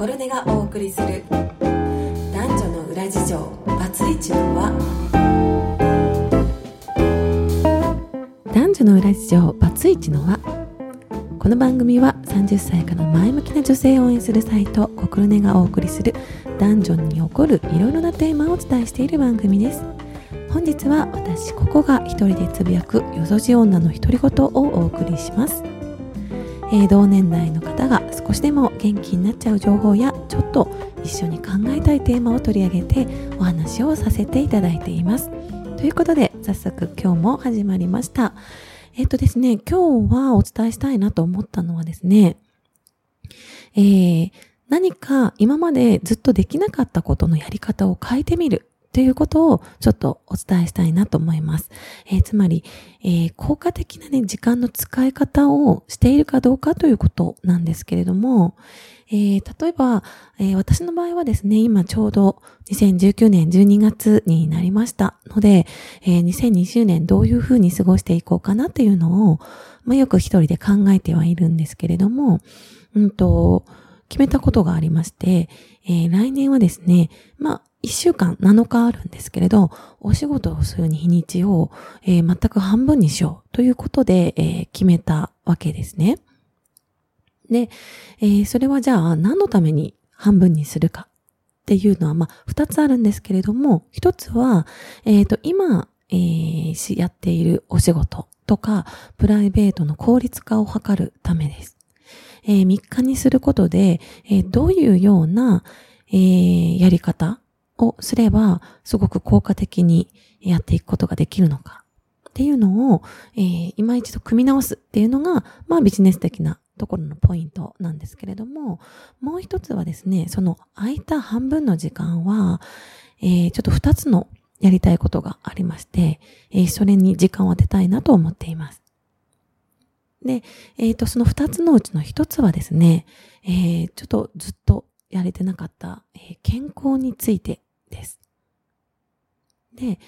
心根がお送りする。男女の裏事情。バツイチの輪。男女の裏事情。バツイチの輪。この番組は30歳から前向きな女性を応援するサイト。心根がお送りする。男女に起こるいろいろなテーマをお伝えしている番組です。本日は私ここが一人でつぶやくよそじ女の独り言をお送りします。えー、同年代の方が少しでも元気になっちゃう情報やちょっと一緒に考えたいテーマを取り上げてお話をさせていただいています。ということで早速今日も始まりました。えっ、とですね、今日はお伝えしたいなと思ったのはですね、えー、何か今までずっとできなかったことのやり方を変えてみるということをちょっとお伝えしたいなと思います。えー、つまり、えー、効果的なね、時間の使い方をしているかどうかということなんですけれども、えー、例えば、え私の場合はですね、今ちょうど2019年12月になりましたので、え2020年どういうふうに過ごしていこうかなっていうのを、まあ、よく一人で考えてはいるんですけれども、うんと、決めたことがありまして、え来年はですね、まあ、一週間7日あるんですけれど、お仕事をするに日にちを、えー、全く半分にしようということで、えー、決めたわけですね。で、えー、それはじゃあ何のために半分にするかっていうのは、まあ、二つあるんですけれども、一つは、えっ、と、今、えー、やっているお仕事とか、プライベートの効率化を図るためです。えー、3日にすることで、えー、どういうような、えー、やり方をすれば、すごく効果的にやっていくことができるのかっていうのを、えー、今一度組み直すっていうのが、まあビジネス的なところのポイントなんですけれども、もう一つはですね、その空いた半分の時間は、えー、ちょっと二つのやりたいことがありまして、えー、それに時間を当てたいなと思っています。で、えっ、ー、と、その二つのうちの一つはですね、えー、ちょっとずっとやれてなかった、えー、健康についてです。で、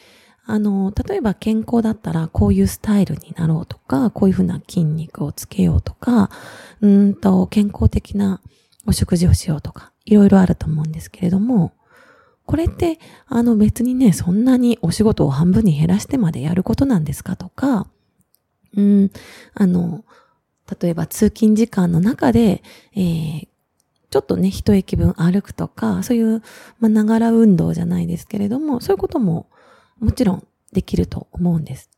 あの、例えば健康だったらこういうスタイルになろうとか、こういうふうな筋肉をつけようとか、うんと健康的なお食事をしようとか、いろいろあると思うんですけれども、これって、あの別にね、そんなにお仕事を半分に減らしてまでやることなんですかとか、うん、あの、例えば通勤時間の中で、えー、ちょっとね、一駅分歩くとか、そういう、まあ、ながら運動じゃないですけれども、そういうことももちろんできると思うんです。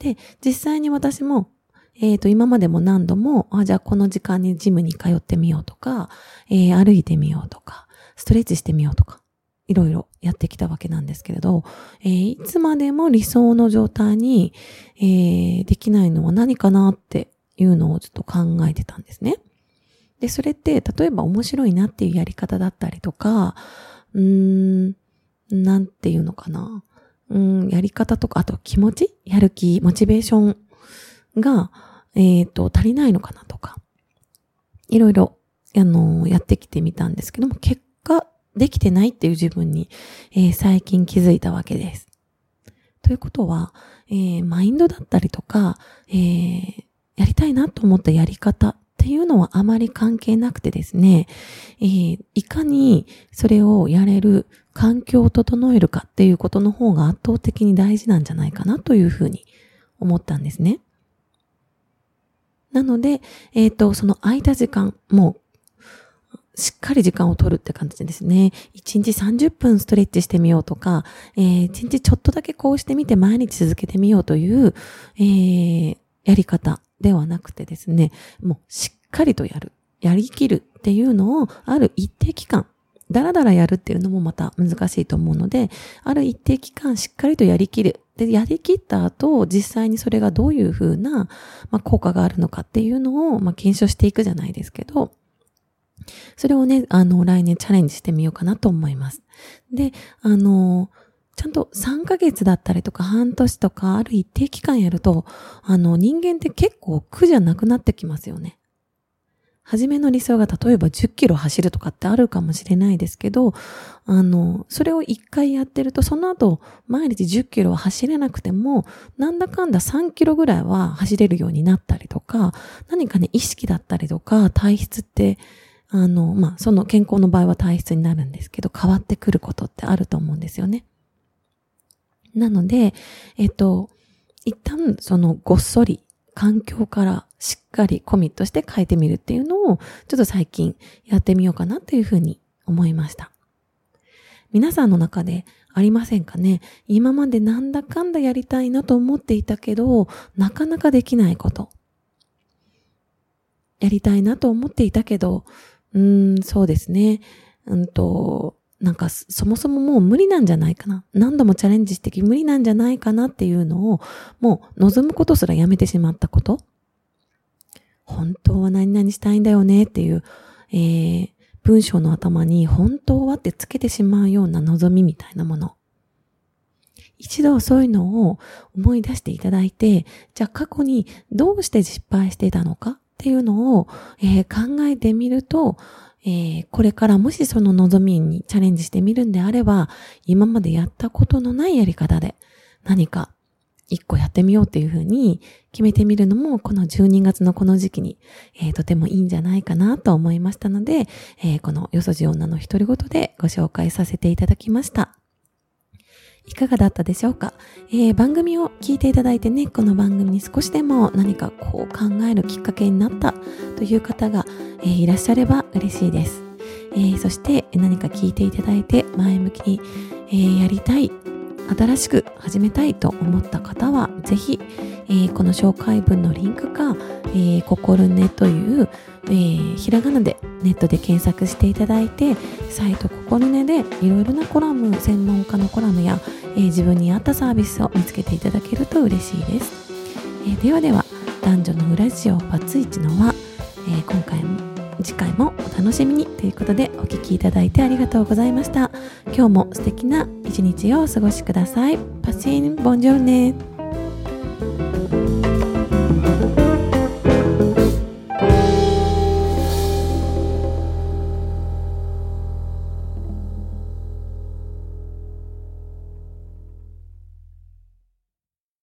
で、実際に私も、えっ、ー、と、今までも何度も、あ、じゃあこの時間にジムに通ってみようとか、えー、歩いてみようとか、ストレッチしてみようとか、いろいろやってきたわけなんですけれど、えー、いつまでも理想の状態に、えー、できないのは何かなっていうのをちょっと考えてたんですね。で、それって、例えば面白いなっていうやり方だったりとか、うーん、なんていうのかな。うん、やり方とか、あと気持ち？やる気、モチベーションが、えっ、ー、と、足りないのかなとか、いろいろ、あの、やってきてみたんですけども、結果、できてないっていう自分に、えー、最近気づいたわけです。ということは、えー、マインドだったりとか、えー、やりたいなと思ったやり方っていうのはあまり関係なくてですね、えー、いかにそれをやれる環境を整えるかっていうことの方が圧倒的に大事なんじゃないかなというふうに思ったんですね。なので、えっ、ー、と、その空いた時間、もう、しっかり時間を取るって感じですね。1日30分ストレッチしてみようとか、えー、1日ちょっとだけこうしてみて毎日続けてみようという、えー、やり方ではなくてですね、もうしっかりとやる。やりきるっていうのを、ある一定期間、だらだらやるっていうのもまた難しいと思うので、ある一定期間しっかりとやりきる。で、やりきった後、実際にそれがどういうふうな、まあ、効果があるのかっていうのを、まあ、検証していくじゃないですけど、それをね、あの、来年チャレンジしてみようかなと思います。で、あの、ちゃんと3ヶ月だったりとか半年とかある一定期間やると、あの人間って結構苦じゃなくなってきますよね。初めの理想が例えば10キロ走るとかってあるかもしれないですけど、あの、それを1回やってると、その後、毎日10キロは走れなくても、なんだかんだ3キロぐらいは走れるようになったりとか、何かね、意識だったりとか、体質ってあの、まあ、その健康の場合は体質になるんですけど、変わってくることってあると思うんですよね。なので、えっと、一旦そのごっそり環境からしっかりコミットして変えてみるっていうのを、ちょっと最近やってみようかなというふうに思いました。皆さんの中でありませんかね？今までなんだかんだやりたいなと思っていたけど、なかなかできないこと。やりたいなと思っていたけど、うーん、そうですね。うんと、なんかそもそももう無理なんじゃないかな。何度もチャレンジしてき無理なんじゃないかなっていうのを、もう望むことすらやめてしまったこと。本当は何々したいんだよねっていう、えー、文章の頭に本当はってつけてしまうような望みみたいなもの。一度そういうのを思い出していただいて、じゃあ過去にどうして失敗してたのかっていうのを、えー、考えてみると、えー、これからもしその望みにチャレンジしてみるんであれば、今までやったことのないやり方で何か一個やってみようっていうふうに決めてみるのも、この12月のこの時期に、えー、とてもいいんじゃないかなと思いましたので、えー、このよそじ女の独り言でご紹介させていただきました。いかがだったでしょうか、えー、番組を聞いていただいてね、この番組に少しでも何かこう考えるきっかけになったという方が、えー、いらっしゃれば嬉しいです。えー、そして何か聞いていただいて前向きに、えやりたい、新しく始めたいと思った方は、ぜひ、えー、この紹介文のリンクか、えー、ココルネという、えー、ひらがなでネットで検索していただいて、サイトココルネでいろいろなコラム、専門家のコラムや、え、自分に合ったサービスを見つけていただけると嬉しいです。え、ではでは、男女のラジオバツイチのは、え、今回も次回もお楽しみにということでお聴きいただいてありがとうございました。今日も素敵な一日をお過ごしください。パシン、ボンジョルネ